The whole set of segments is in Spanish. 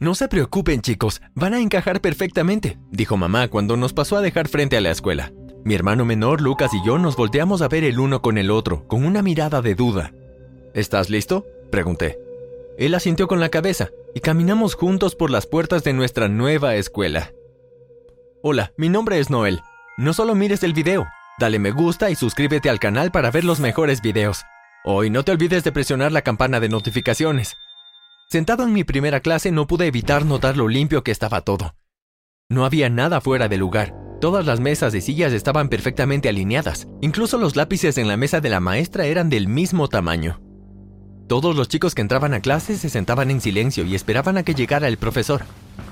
No se preocupen chicos, van a encajar perfectamente, dijo mamá cuando nos pasó a dejar frente a la escuela. Mi hermano menor, Lucas y yo nos volteamos a ver el uno con el otro, con una mirada de duda. ¿Estás listo? pregunté. Él asintió con la cabeza y caminamos juntos por las puertas de nuestra nueva escuela. Hola, mi nombre es Noel. No solo mires el video, dale me gusta y suscríbete al canal para ver los mejores videos. Hoy no te olvides de presionar la campana de notificaciones. Sentado en mi primera clase no pude evitar notar lo limpio que estaba todo. No había nada fuera de lugar. Todas las mesas y sillas estaban perfectamente alineadas. Incluso los lápices en la mesa de la maestra eran del mismo tamaño. Todos los chicos que entraban a clase se sentaban en silencio y esperaban a que llegara el profesor.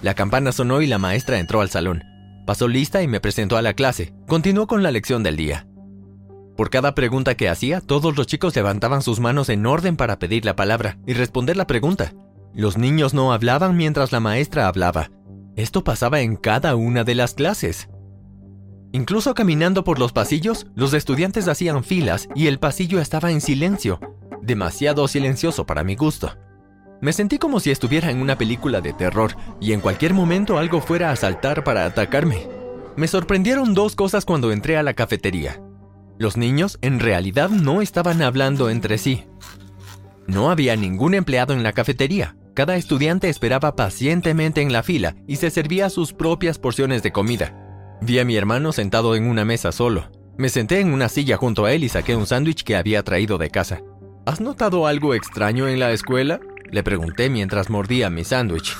La campana sonó y la maestra entró al salón. Pasó lista y me presentó a la clase. Continuó con la lección del día. Por cada pregunta que hacía, todos los chicos levantaban sus manos en orden para pedir la palabra y responder la pregunta. Los niños no hablaban mientras la maestra hablaba. Esto pasaba en cada una de las clases. Incluso caminando por los pasillos, los estudiantes hacían filas y el pasillo estaba en silencio, demasiado silencioso para mi gusto. Me sentí como si estuviera en una película de terror y en cualquier momento algo fuera a saltar para atacarme. Me sorprendieron dos cosas cuando entré a la cafetería. Los niños en realidad no estaban hablando entre sí. No había ningún empleado en la cafetería. Cada estudiante esperaba pacientemente en la fila y se servía sus propias porciones de comida. Vi a mi hermano sentado en una mesa solo. Me senté en una silla junto a él y saqué un sándwich que había traído de casa. ¿Has notado algo extraño en la escuela? Le pregunté mientras mordía mi sándwich.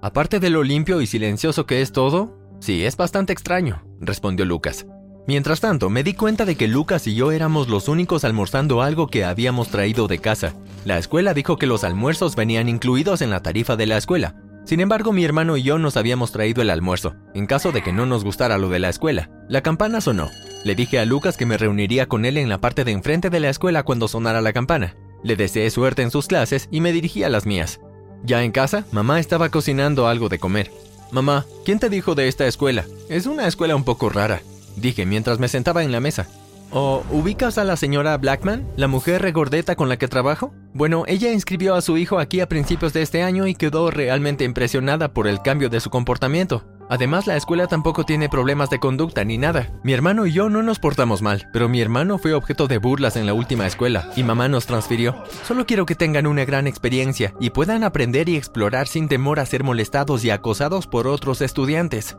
Aparte de lo limpio y silencioso que es todo, sí, es bastante extraño, respondió Lucas. Mientras tanto, me di cuenta de que Lucas y yo éramos los únicos almorzando algo que habíamos traído de casa. La escuela dijo que los almuerzos venían incluidos en la tarifa de la escuela. Sin embargo, mi hermano y yo nos habíamos traído el almuerzo, en caso de que no nos gustara lo de la escuela. La campana sonó. Le dije a Lucas que me reuniría con él en la parte de enfrente de la escuela cuando sonara la campana. Le deseé suerte en sus clases y me dirigí a las mías. Ya en casa, mamá estaba cocinando algo de comer. Mamá, ¿quién te dijo de esta escuela? Es una escuela un poco rara, dije mientras me sentaba en la mesa. ¿O ubicas a la señora Blackman, la mujer regordeta con la que trabajo? Bueno, ella inscribió a su hijo aquí a principios de este año y quedó realmente impresionada por el cambio de su comportamiento. Además, la escuela tampoco tiene problemas de conducta ni nada. Mi hermano y yo no nos portamos mal, pero mi hermano fue objeto de burlas en la última escuela y mamá nos transfirió. Solo quiero que tengan una gran experiencia y puedan aprender y explorar sin temor a ser molestados y acosados por otros estudiantes.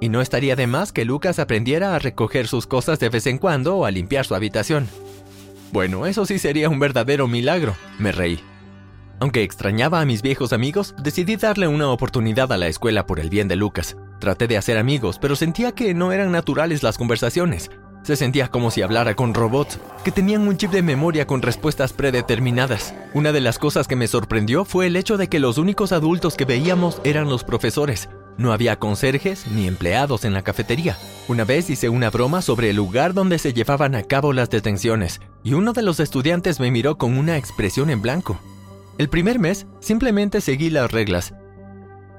Y no estaría de más que Lucas aprendiera a recoger sus cosas de vez en cuando o a limpiar su habitación. Bueno, eso sí sería un verdadero milagro, me reí. Aunque extrañaba a mis viejos amigos, decidí darle una oportunidad a la escuela por el bien de Lucas. Traté de hacer amigos, pero sentía que no eran naturales las conversaciones. Se sentía como si hablara con robots, que tenían un chip de memoria con respuestas predeterminadas. Una de las cosas que me sorprendió fue el hecho de que los únicos adultos que veíamos eran los profesores. No había conserjes ni empleados en la cafetería. Una vez hice una broma sobre el lugar donde se llevaban a cabo las detenciones, y uno de los estudiantes me miró con una expresión en blanco. El primer mes simplemente seguí las reglas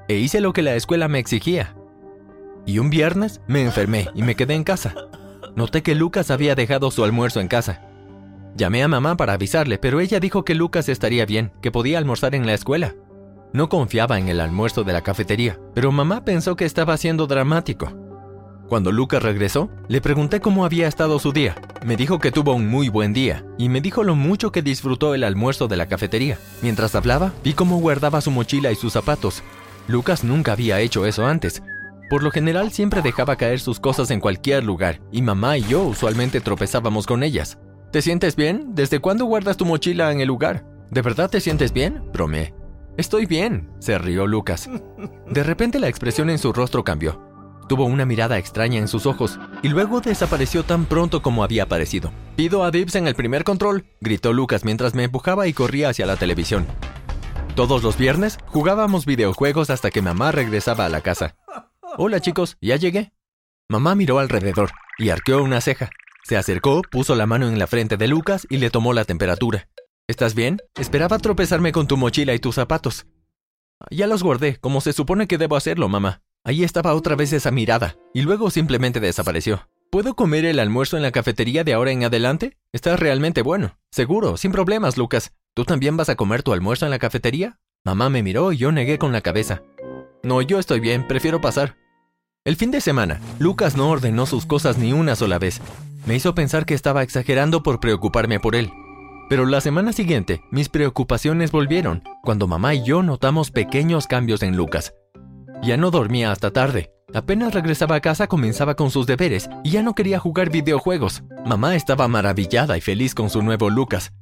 e hice lo que la escuela me exigía. Y un viernes me enfermé y me quedé en casa. Noté que Lucas había dejado su almuerzo en casa. Llamé a mamá para avisarle, pero ella dijo que Lucas estaría bien, que podía almorzar en la escuela. No confiaba en el almuerzo de la cafetería, pero mamá pensó que estaba siendo dramático. Cuando Lucas regresó, le pregunté cómo había estado su día. Me dijo que tuvo un muy buen día y me dijo lo mucho que disfrutó el almuerzo de la cafetería. Mientras hablaba, vi cómo guardaba su mochila y sus zapatos. Lucas nunca había hecho eso antes. Por lo general siempre dejaba caer sus cosas en cualquier lugar y mamá y yo usualmente tropezábamos con ellas. ¿Te sientes bien? ¿Desde cuándo guardas tu mochila en el lugar? ¿De verdad te sientes bien? Bromeé. Estoy bien, se rió Lucas. De repente la expresión en su rostro cambió. Tuvo una mirada extraña en sus ojos y luego desapareció tan pronto como había aparecido. Pido a Dips en el primer control, gritó Lucas mientras me empujaba y corría hacia la televisión. Todos los viernes jugábamos videojuegos hasta que mamá regresaba a la casa. Hola chicos, ¿ya llegué? Mamá miró alrededor y arqueó una ceja. Se acercó, puso la mano en la frente de Lucas y le tomó la temperatura. ¿Estás bien? Esperaba tropezarme con tu mochila y tus zapatos. Ya los guardé, como se supone que debo hacerlo, mamá. Ahí estaba otra vez esa mirada, y luego simplemente desapareció. ¿Puedo comer el almuerzo en la cafetería de ahora en adelante? Está realmente bueno. Seguro, sin problemas, Lucas. ¿Tú también vas a comer tu almuerzo en la cafetería? Mamá me miró y yo negué con la cabeza. No, yo estoy bien, prefiero pasar. El fin de semana, Lucas no ordenó sus cosas ni una sola vez. Me hizo pensar que estaba exagerando por preocuparme por él. Pero la semana siguiente, mis preocupaciones volvieron, cuando mamá y yo notamos pequeños cambios en Lucas. Ya no dormía hasta tarde. Apenas regresaba a casa comenzaba con sus deberes y ya no quería jugar videojuegos. Mamá estaba maravillada y feliz con su nuevo Lucas.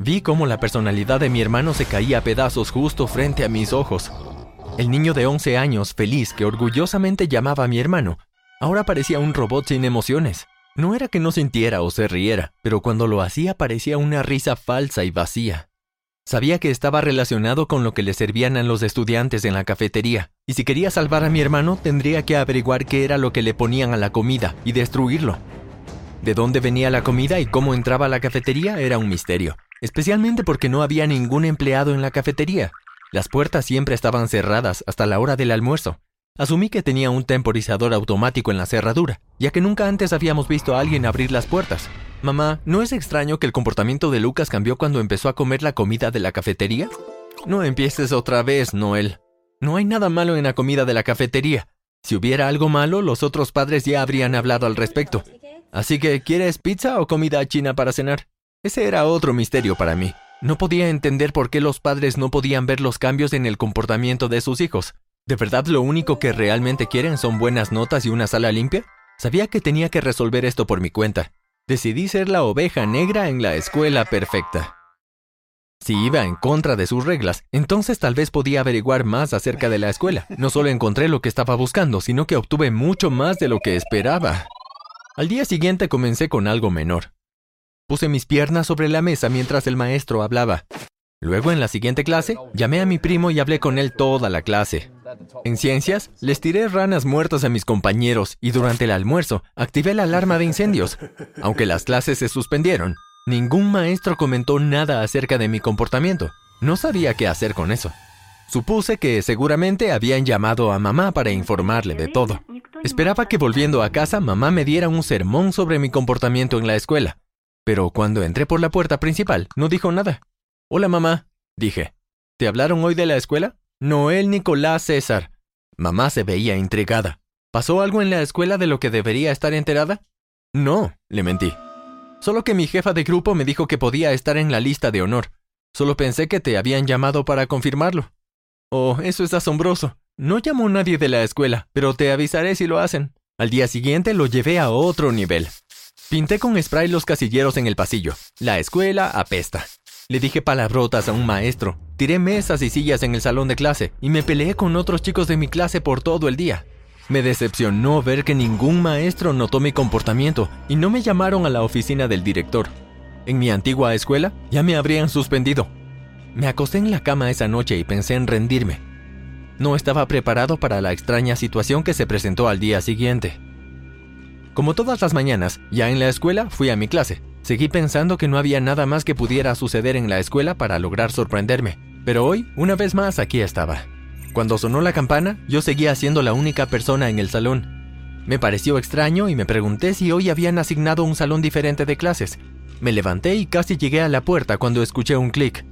Vi cómo la personalidad de mi hermano se caía a pedazos justo frente a mis ojos. El niño de 11 años, feliz, que orgullosamente llamaba a mi hermano, ahora parecía un robot sin emociones. No era que no sintiera o se riera, pero cuando lo hacía parecía una risa falsa y vacía. Sabía que estaba relacionado con lo que le servían a los estudiantes en la cafetería, y si quería salvar a mi hermano tendría que averiguar qué era lo que le ponían a la comida y destruirlo. De dónde venía la comida y cómo entraba a la cafetería era un misterio, especialmente porque no había ningún empleado en la cafetería, las puertas siempre estaban cerradas hasta la hora del almuerzo. Asumí que tenía un temporizador automático en la cerradura, ya que nunca antes habíamos visto a alguien abrir las puertas. Mamá, ¿no es extraño que el comportamiento de Lucas cambió cuando empezó a comer la comida de la cafetería? No empieces otra vez, Noel. No hay nada malo en la comida de la cafetería. Si hubiera algo malo, los otros padres ya habrían hablado al respecto. Así que, ¿quieres pizza o comida china para cenar? Ese era otro misterio para mí. No podía entender por qué los padres no podían ver los cambios en el comportamiento de sus hijos. ¿De verdad lo único que realmente quieren son buenas notas y una sala limpia? Sabía que tenía que resolver esto por mi cuenta. Decidí ser la oveja negra en la escuela perfecta. Si iba en contra de sus reglas, entonces tal vez podía averiguar más acerca de la escuela. No solo encontré lo que estaba buscando, sino que obtuve mucho más de lo que esperaba. Al día siguiente comencé con algo menor. Puse mis piernas sobre la mesa mientras el maestro hablaba. Luego, en la siguiente clase, llamé a mi primo y hablé con él toda la clase. En ciencias, les tiré ranas muertas a mis compañeros y durante el almuerzo activé la alarma de incendios. Aunque las clases se suspendieron, ningún maestro comentó nada acerca de mi comportamiento. No sabía qué hacer con eso. Supuse que seguramente habían llamado a mamá para informarle de todo. Esperaba que volviendo a casa mamá me diera un sermón sobre mi comportamiento en la escuela. Pero cuando entré por la puerta principal, no dijo nada. Hola, mamá, dije. ¿Te hablaron hoy de la escuela? Noel Nicolás César. Mamá se veía intrigada. ¿Pasó algo en la escuela de lo que debería estar enterada? No, le mentí. Solo que mi jefa de grupo me dijo que podía estar en la lista de honor. Solo pensé que te habían llamado para confirmarlo. Oh, eso es asombroso. No llamó nadie de la escuela, pero te avisaré si lo hacen. Al día siguiente lo llevé a otro nivel. Pinté con spray los casilleros en el pasillo. La escuela apesta. Le dije palabrotas a un maestro. Tiré mesas y sillas en el salón de clase y me peleé con otros chicos de mi clase por todo el día. Me decepcionó ver que ningún maestro notó mi comportamiento y no me llamaron a la oficina del director. En mi antigua escuela ya me habrían suspendido. Me acosté en la cama esa noche y pensé en rendirme. No estaba preparado para la extraña situación que se presentó al día siguiente. Como todas las mañanas, ya en la escuela fui a mi clase. Seguí pensando que no había nada más que pudiera suceder en la escuela para lograr sorprenderme, pero hoy, una vez más, aquí estaba. Cuando sonó la campana, yo seguía siendo la única persona en el salón. Me pareció extraño y me pregunté si hoy habían asignado un salón diferente de clases. Me levanté y casi llegué a la puerta cuando escuché un clic.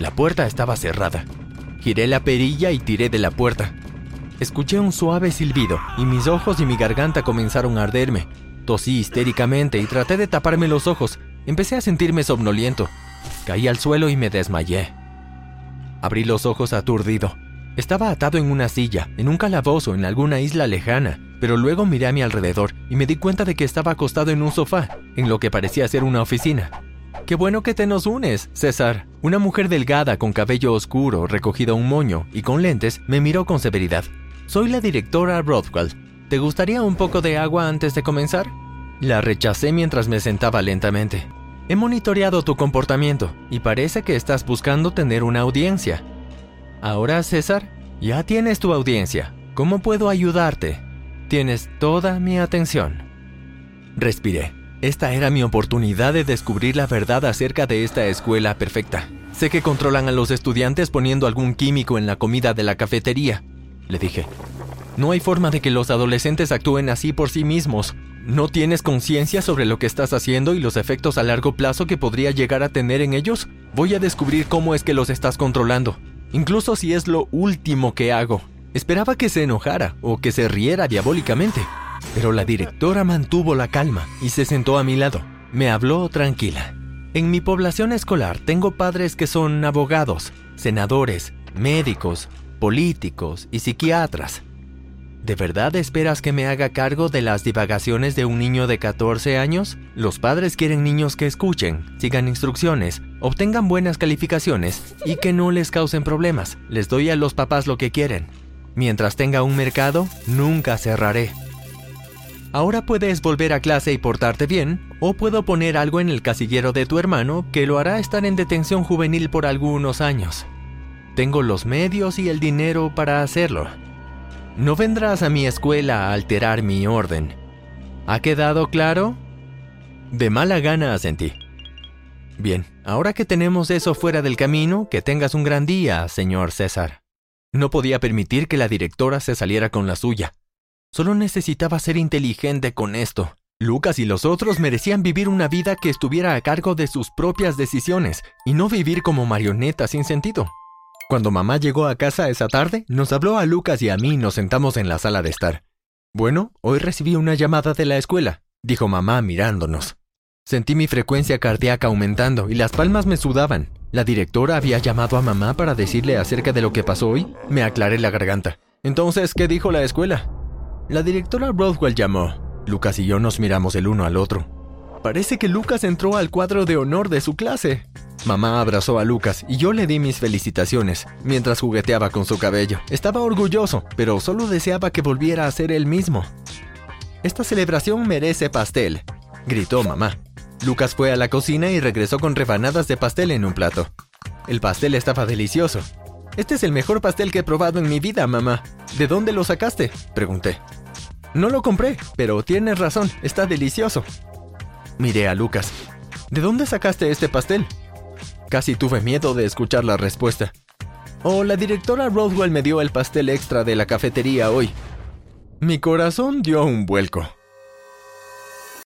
La puerta estaba cerrada. Giré la perilla y tiré de la puerta. Escuché un suave silbido y mis ojos y mi garganta comenzaron a arderme. Tosí histéricamente y traté de taparme los ojos. Empecé a sentirme somnoliento. Caí al suelo y me desmayé. Abrí los ojos aturdido. Estaba atado en una silla, en un calabozo, en alguna isla lejana, pero luego miré a mi alrededor y me di cuenta de que estaba acostado en un sofá, en lo que parecía ser una oficina. Qué bueno que te nos unes, César. Una mujer delgada con cabello oscuro, recogido a un moño y con lentes, me miró con severidad. Soy la directora Rothwell. ¿Te gustaría un poco de agua antes de comenzar? La rechacé mientras me sentaba lentamente. He monitoreado tu comportamiento y parece que estás buscando tener una audiencia. Ahora, César, ya tienes tu audiencia. ¿Cómo puedo ayudarte? Tienes toda mi atención. Respiré. Esta era mi oportunidad de descubrir la verdad acerca de esta escuela perfecta. Sé que controlan a los estudiantes poniendo algún químico en la comida de la cafetería, le dije. No hay forma de que los adolescentes actúen así por sí mismos. ¿No tienes conciencia sobre lo que estás haciendo y los efectos a largo plazo que podría llegar a tener en ellos? Voy a descubrir cómo es que los estás controlando. incluso si es lo último que hago. Esperaba que se enojara o que se riera diabólicamente, pero la directora mantuvo la calma y se sentó a mi lado. Me habló tranquila. En mi población escolar tengo padres que son abogados, senadores, médicos, políticos y psiquiatras. ¿De verdad esperas que me haga cargo de las divagaciones de un niño de 14 años? Los padres quieren niños que escuchen, sigan instrucciones, obtengan buenas calificaciones y que no les causen problemas. Les doy a los papás lo que quieren. Mientras tenga un mercado, nunca cerraré. Ahora puedes volver a clase y portarte bien, o puedo poner algo en el casillero de tu hermano que lo hará estar en detención juvenil por algunos años. Tengo los medios y el dinero para hacerlo. No vendrás a mi escuela a alterar mi orden. ¿Ha quedado claro? De mala gana asentí. Bien, ahora que tenemos eso fuera del camino, que tengas un gran día, señor César. No podía permitir que la directora se saliera con la suya. Solo necesitaba ser inteligente con esto. Lucas y los otros merecían vivir una vida que estuviera a cargo de sus propias decisiones y no vivir como marionetas sin sentido. Cuando mamá llegó a casa esa tarde, nos habló a Lucas y a mí y nos sentamos en la sala de estar. Bueno, hoy recibí una llamada de la escuela, dijo mamá mirándonos. Sentí mi frecuencia cardíaca aumentando y las palmas me sudaban. La directora había llamado a mamá para decirle acerca de lo que pasó hoy. Me aclaré la garganta. Entonces, ¿qué dijo la escuela? La directora Broadwell llamó. Lucas y yo nos miramos el uno al otro. Parece que Lucas entró al cuadro de honor de su clase. Mamá abrazó a Lucas y yo le di mis felicitaciones mientras jugueteaba con su cabello. Estaba orgulloso, pero solo deseaba que volviera a ser él mismo. Esta celebración merece pastel, gritó mamá. Lucas fue a la cocina y regresó con rebanadas de pastel en un plato. El pastel estaba delicioso. Este es el mejor pastel que he probado en mi vida, mamá. ¿De dónde lo sacaste? pregunté. No lo compré, pero tienes razón, está delicioso. Miré a Lucas. ¿De dónde sacaste este pastel? Casi tuve miedo de escuchar la respuesta. Oh, la directora Rodwell me dio el pastel extra de la cafetería hoy. Mi corazón dio un vuelco.